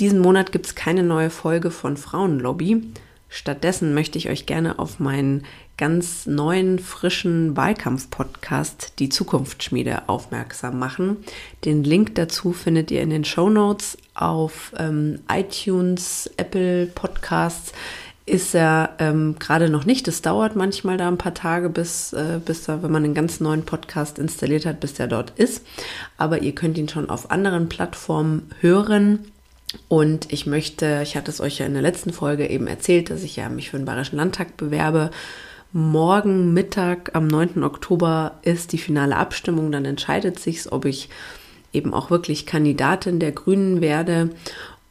Diesen Monat gibt es keine neue Folge von Frauenlobby. Stattdessen möchte ich euch gerne auf meinen ganz neuen, frischen Wahlkampf-Podcast Die Zukunftsschmiede aufmerksam machen. Den Link dazu findet ihr in den Show Notes auf ähm, iTunes, Apple Podcasts ist er ähm, gerade noch nicht. Es dauert manchmal da ein paar Tage, bis, äh, bis da, wenn man einen ganz neuen Podcast installiert hat, bis der dort ist. Aber ihr könnt ihn schon auf anderen Plattformen hören. Und ich möchte, ich hatte es euch ja in der letzten Folge eben erzählt, dass ich ja mich für den Bayerischen Landtag bewerbe. Morgen Mittag am 9. Oktober ist die finale Abstimmung. Dann entscheidet sich, ob ich eben auch wirklich Kandidatin der Grünen werde.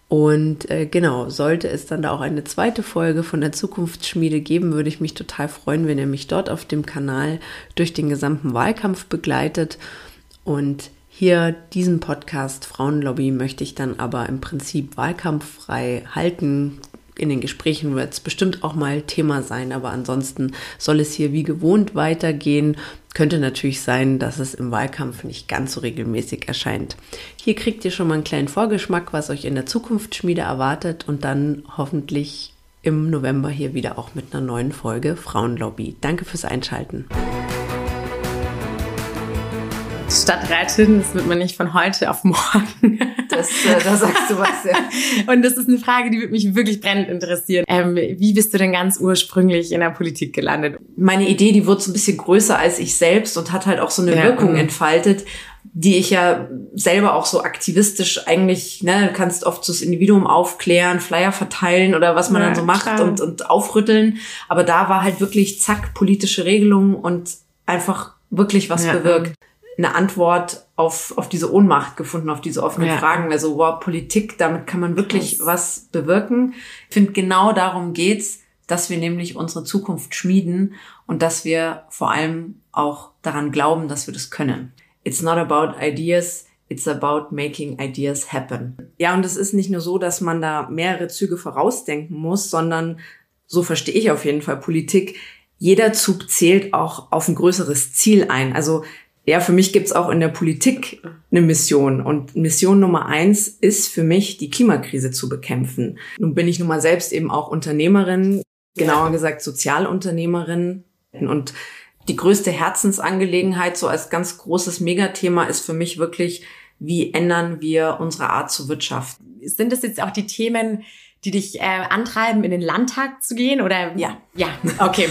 Und äh, genau, sollte es dann da auch eine zweite Folge von der Zukunftsschmiede geben, würde ich mich total freuen, wenn ihr mich dort auf dem Kanal durch den gesamten Wahlkampf begleitet. Und hier diesen Podcast Frauenlobby möchte ich dann aber im Prinzip wahlkampffrei halten, in den Gesprächen wird es bestimmt auch mal Thema sein, aber ansonsten soll es hier wie gewohnt weitergehen. Könnte natürlich sein, dass es im Wahlkampf nicht ganz so regelmäßig erscheint. Hier kriegt ihr schon mal einen kleinen Vorgeschmack, was euch in der Zukunftsschmiede erwartet und dann hoffentlich im November hier wieder auch mit einer neuen Folge Frauenlobby. Danke fürs Einschalten. Stadträtin, das wird man nicht von heute auf morgen. Das, äh, da sagst du was, ja. Und das ist eine Frage, die wird mich wirklich brennend interessieren. Ähm, wie bist du denn ganz ursprünglich in der Politik gelandet? Meine Idee, die wurde so ein bisschen größer als ich selbst und hat halt auch so eine ja, Wirkung mh. entfaltet, die ich ja selber auch so aktivistisch eigentlich, ne, du kannst oft so das Individuum aufklären, Flyer verteilen oder was man ja, dann so macht und, und aufrütteln. Aber da war halt wirklich zack, politische Regelungen und einfach wirklich was ja, bewirkt eine Antwort auf, auf diese Ohnmacht gefunden, auf diese offenen ja. Fragen. Also, wow, Politik, damit kann man wirklich Krass. was bewirken. Ich finde, genau darum geht's, dass wir nämlich unsere Zukunft schmieden und dass wir vor allem auch daran glauben, dass wir das können. It's not about ideas, It's about making ideas happen. Ja, und es ist nicht nur so, dass man da mehrere Züge vorausdenken muss, sondern so verstehe ich auf jeden Fall Politik. Jeder Zug zählt auch auf ein größeres Ziel ein. Also ja, für mich gibt's auch in der Politik eine Mission. Und Mission Nummer eins ist für mich, die Klimakrise zu bekämpfen. Nun bin ich nun mal selbst eben auch Unternehmerin, genauer gesagt Sozialunternehmerin. Und die größte Herzensangelegenheit, so als ganz großes Megathema, ist für mich wirklich, wie ändern wir unsere Art zu wirtschaften? Sind das jetzt auch die Themen, die dich äh, antreiben, in den Landtag zu gehen? Oder ja, ja, okay.